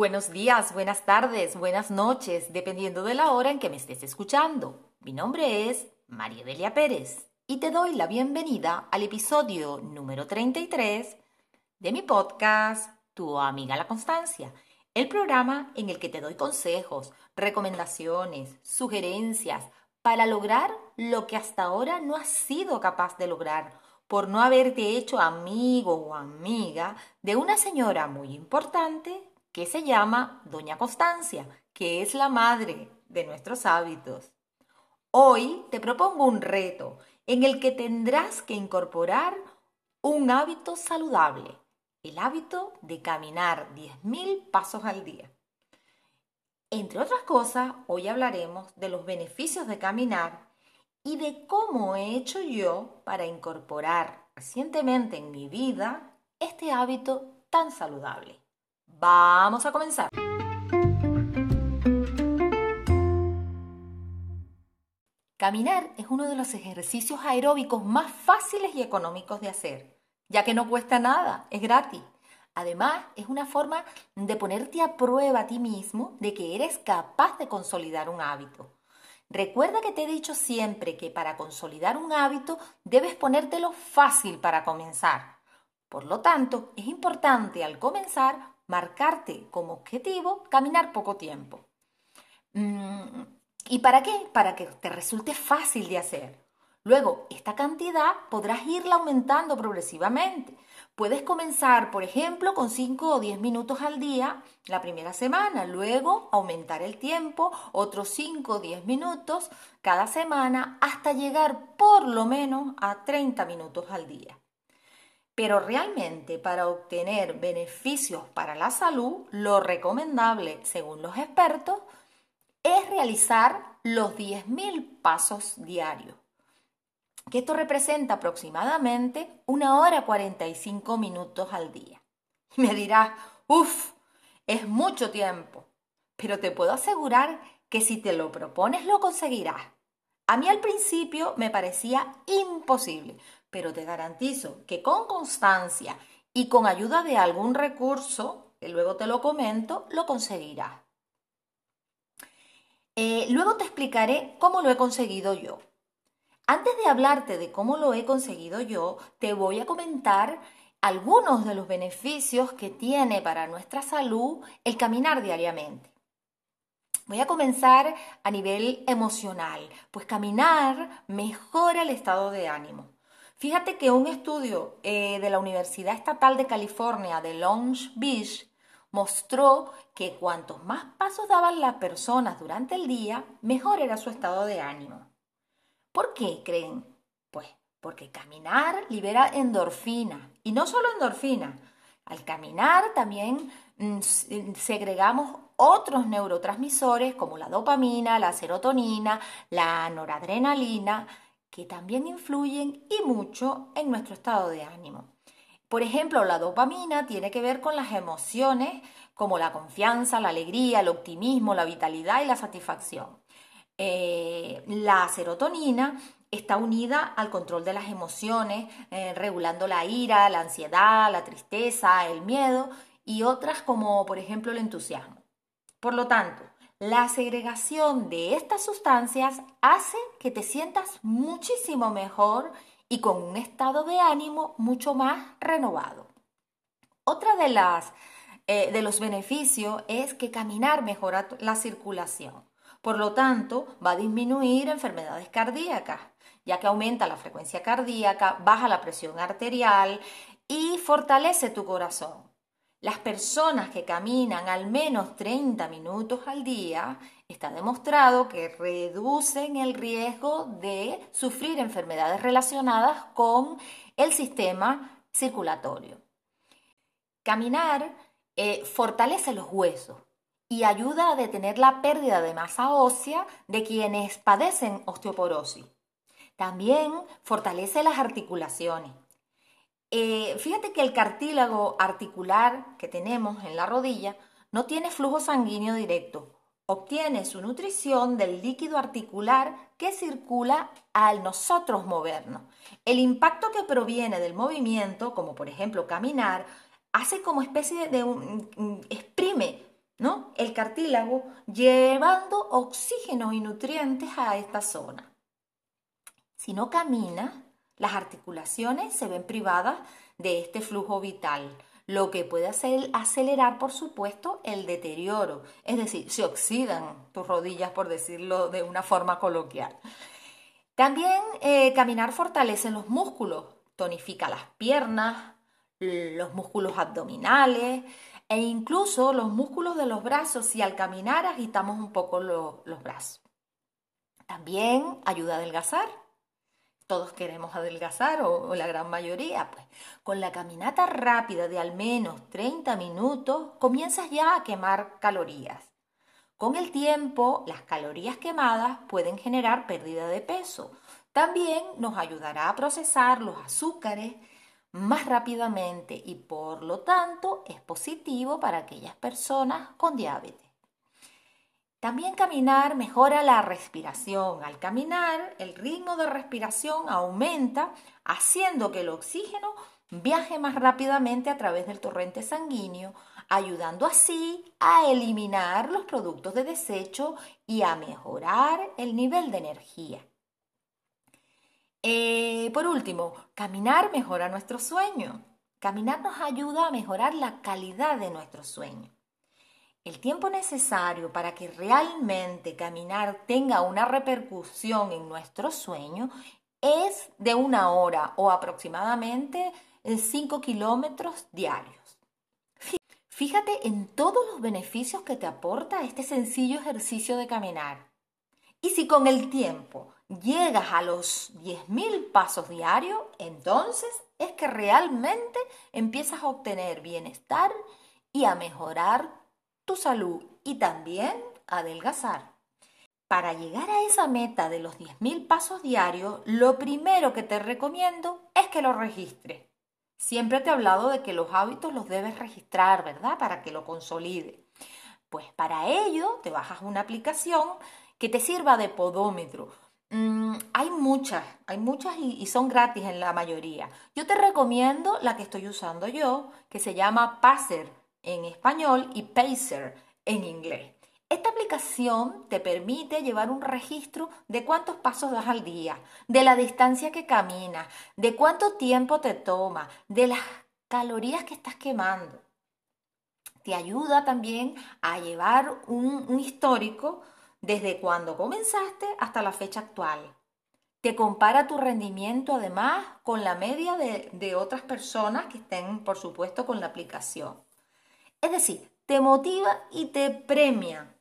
Buenos días, buenas tardes, buenas noches, dependiendo de la hora en que me estés escuchando. Mi nombre es María Delia Pérez y te doy la bienvenida al episodio número 33 de mi podcast Tu amiga la Constancia, el programa en el que te doy consejos, recomendaciones, sugerencias para lograr lo que hasta ahora no has sido capaz de lograr por no haberte hecho amigo o amiga de una señora muy importante que se llama Doña Constancia, que es la madre de nuestros hábitos. Hoy te propongo un reto en el que tendrás que incorporar un hábito saludable, el hábito de caminar 10.000 pasos al día. Entre otras cosas, hoy hablaremos de los beneficios de caminar y de cómo he hecho yo para incorporar recientemente en mi vida este hábito tan saludable. Vamos a comenzar. Caminar es uno de los ejercicios aeróbicos más fáciles y económicos de hacer, ya que no cuesta nada, es gratis. Además, es una forma de ponerte a prueba a ti mismo de que eres capaz de consolidar un hábito. Recuerda que te he dicho siempre que para consolidar un hábito debes ponértelo fácil para comenzar. Por lo tanto, es importante al comenzar marcarte como objetivo caminar poco tiempo. Mm, ¿Y para qué? Para que te resulte fácil de hacer. Luego, esta cantidad podrás irla aumentando progresivamente. Puedes comenzar, por ejemplo, con 5 o 10 minutos al día la primera semana, luego aumentar el tiempo, otros 5 o 10 minutos cada semana, hasta llegar por lo menos a 30 minutos al día. Pero realmente para obtener beneficios para la salud, lo recomendable, según los expertos, es realizar los 10.000 pasos diarios que esto representa aproximadamente una hora 45 minutos al día. Y me dirás, uff, es mucho tiempo, pero te puedo asegurar que si te lo propones lo conseguirás. A mí al principio me parecía imposible, pero te garantizo que con constancia y con ayuda de algún recurso, que luego te lo comento, lo conseguirás. Eh, luego te explicaré cómo lo he conseguido yo. Antes de hablarte de cómo lo he conseguido yo, te voy a comentar algunos de los beneficios que tiene para nuestra salud el caminar diariamente. Voy a comenzar a nivel emocional, pues caminar mejora el estado de ánimo. Fíjate que un estudio eh, de la Universidad Estatal de California de Long Beach mostró que cuantos más pasos daban las personas durante el día, mejor era su estado de ánimo. ¿Por qué creen? Pues porque caminar libera endorfina. Y no solo endorfina. Al caminar también mm, mm, segregamos otros neurotransmisores como la dopamina, la serotonina, la noradrenalina, que también influyen y mucho en nuestro estado de ánimo. Por ejemplo, la dopamina tiene que ver con las emociones como la confianza, la alegría, el optimismo, la vitalidad y la satisfacción. Eh, la serotonina está unida al control de las emociones, eh, regulando la ira, la ansiedad, la tristeza, el miedo y otras como por ejemplo el entusiasmo. Por lo tanto, la segregación de estas sustancias hace que te sientas muchísimo mejor y con un estado de ánimo mucho más renovado. Otra de las eh, de los beneficios es que caminar mejora la circulación. Por lo tanto, va a disminuir enfermedades cardíacas, ya que aumenta la frecuencia cardíaca, baja la presión arterial y fortalece tu corazón. Las personas que caminan al menos 30 minutos al día está demostrado que reducen el riesgo de sufrir enfermedades relacionadas con el sistema circulatorio. Caminar eh, fortalece los huesos, y ayuda a detener la pérdida de masa ósea de quienes padecen osteoporosis. También fortalece las articulaciones. Eh, fíjate que el cartílago articular que tenemos en la rodilla no tiene flujo sanguíneo directo. Obtiene su nutrición del líquido articular que circula al nosotros movernos. El impacto que proviene del movimiento, como por ejemplo caminar, hace como especie de un, exprime. El cartílago llevando oxígeno y nutrientes a esta zona. Si no caminas, las articulaciones se ven privadas de este flujo vital, lo que puede hacer acelerar, por supuesto, el deterioro. Es decir, se oxidan tus rodillas, por decirlo de una forma coloquial. También eh, caminar fortalece los músculos, tonifica las piernas, los músculos abdominales e incluso los músculos de los brazos si al caminar agitamos un poco los brazos. También ayuda a adelgazar. Todos queremos adelgazar o, la gran mayoría. Pues con la caminata rápida de al menos 30 minutos comienzas ya a quemar calorías. Con el tiempo, las calorías quemadas pueden generar pérdida de peso. También nos ayudará a procesar los azúcares más rápidamente y por lo tanto es positivo para aquellas personas con diabetes. También caminar mejora la respiración. Al caminar, el ritmo de respiración aumenta, haciendo que el oxígeno viaje más rápidamente a través del torrente sanguíneo, ayudando así a eliminar los productos de desecho y a mejorar el nivel de energía. Eh, por último, caminar mejora nuestro sueño. Caminar nos ayuda a mejorar la calidad de nuestro sueño. El tiempo necesario para que realmente caminar tenga una repercusión en nuestro sueño es de una hora o aproximadamente 5 eh, kilómetros diarios. Fíjate en todos los beneficios que te aporta este sencillo ejercicio de caminar. Y si con el tiempo llegas a los 10.000 pasos diarios, entonces es que realmente empiezas a obtener bienestar y a mejorar tu salud y también adelgazar. Para llegar a esa meta de los 10.000 pasos diarios, lo primero que te recomiendo es que lo registres. Siempre te he hablado de que los hábitos los debes registrar, ¿verdad? Para que lo consolide. Pues para ello te bajas una aplicación que te sirva de podómetro Mm, hay muchas, hay muchas y, son gratis en la mayoría. Yo te recomiendo la que estoy usando yo, que se llama Pacer en español y Pacer en inglés. Esta aplicación te permite llevar un registro de cuántos pasos das al día, de la distancia que caminas, de cuánto tiempo te toma, de las calorías que estás quemando. Te ayuda también a llevar un histórico desde cuando comenzaste hasta la fecha actual. Te compara tu rendimiento además con la media de, otras personas que estén, por supuesto, con la aplicación. Es decir, te motiva y te premia.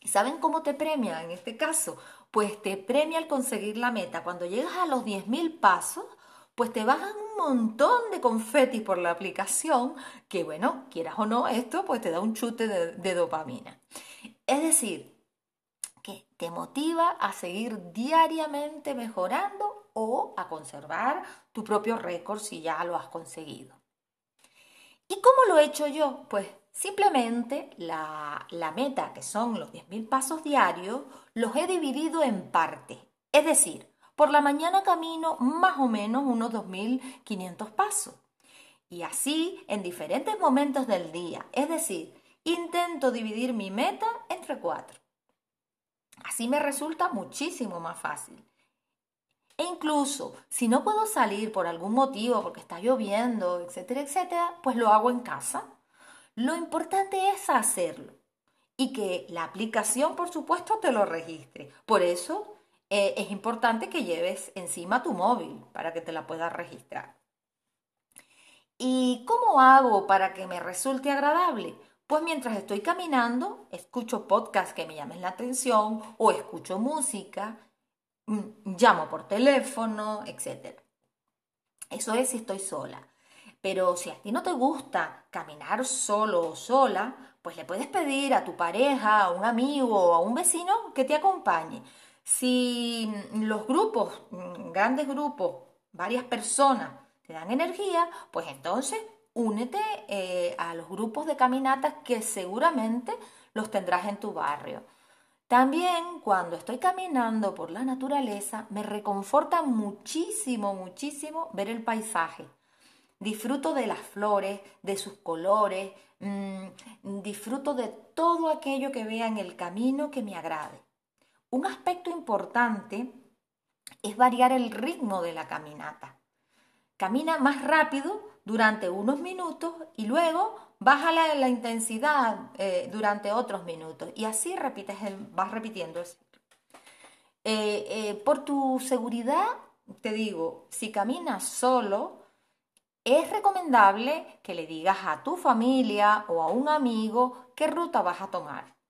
¿Y saben cómo te premia en este caso? Pues te premia al conseguir la meta. Cuando llegas a los 10.000 pasos, pues te bajan un montón de confetis por la aplicación, que bueno, quieras o no, esto pues te da un chute de dopamina. Es decir, que te motiva a seguir diariamente mejorando o a conservar tu propio récord si ya lo has conseguido. ¿Y cómo lo he hecho yo? Pues simplemente la, la meta, que son los 10.000 pasos diarios, los he dividido en partes. Es decir, por la mañana camino más o menos unos 2.500 pasos. Y así en diferentes momentos del día. Es decir, intento dividir mi meta entre cuatro. Así me resulta muchísimo más fácil. E incluso si no puedo salir por algún motivo, porque está lloviendo, etcétera, etcétera, pues lo hago en casa. Lo importante es hacerlo y que la aplicación, por supuesto, te lo registre. Por eso eh, es importante que lleves encima tu móvil para que te la puedas registrar. ¿Y cómo hago para que me resulte agradable? Pues mientras estoy caminando, escucho podcasts que me llamen la atención o escucho música, llamo por teléfono, etc. Eso es si estoy sola. Pero si a ti no te gusta caminar solo o sola, pues le puedes pedir a tu pareja, a un amigo o a un vecino que te acompañe. Si los grupos, mm, grandes grupos, varias personas te dan energía, pues entonces únete eh, a los grupos de caminatas que seguramente los tendrás en tu barrio. También cuando estoy caminando por la naturaleza me reconforta muchísimo, muchísimo ver el paisaje. disfruto de las flores, de sus colores, mm, disfruto de todo aquello que vea en el camino que me agrade. Un aspecto importante es variar el ritmo de la caminata. Camina más rápido durante unos minutos y luego baja la, intensidad eh, durante otros minutos y así repites vas repitiendo. Eh, eh, por tu seguridad, te digo, si caminas solo, es recomendable que le digas a tu familia o a un amigo qué ruta vas a tomar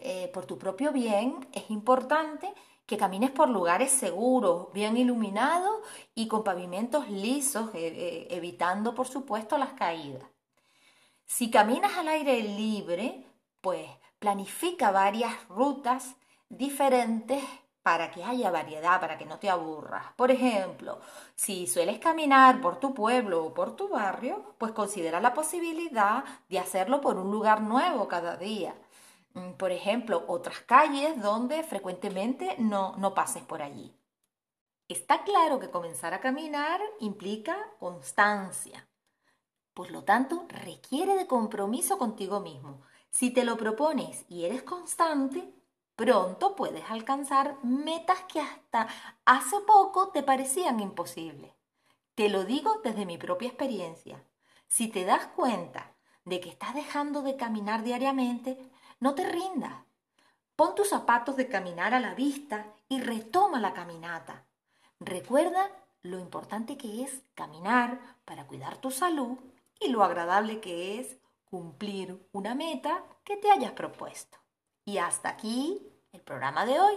eh, por, tu propio bien, es importante que camines por lugares seguros, bien iluminados y con pavimentos lisos, eh, eh, evitando por supuesto las caídas. Si caminas al aire libre, pues planifica varias rutas diferentes para que haya variedad, para que no te aburras. Por ejemplo, si sueles caminar por tu pueblo o por tu barrio, pues considera la posibilidad de hacerlo por un lugar nuevo cada día. Mm, por ejemplo, otras calles donde frecuentemente no, no pases por allí. Está claro que comenzar a caminar implica constancia. Por lo tanto, requiere de compromiso contigo mismo. Si te lo propones y eres constante, pronto puedes alcanzar metas que hasta hace poco te parecían imposibles. Te lo digo desde mi propia experiencia. Si te das cuenta de que estás dejando de caminar diariamente, no te rindas. Pon tus zapatos de caminar a la vista y retoma la caminata. Recuerda lo importante que es caminar para cuidar tu salud y lo agradable que es cumplir una meta que te hayas propuesto. Y hasta aquí el programa de hoy.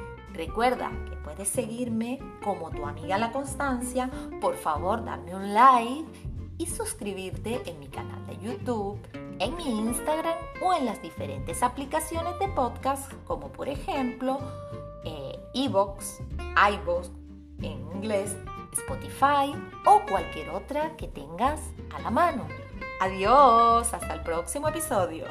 Recuerda que puedes seguirme como tu amiga La Constancia. Por favor, dame un like y suscribirte en mi canal de YouTube, en mi Instagram o en las diferentes aplicaciones de podcast como por ejemplo eh, Evox, iVoox en inglés, Spotify o cualquier otra que tengas a la mano. Adiós, hasta el próximo episodio.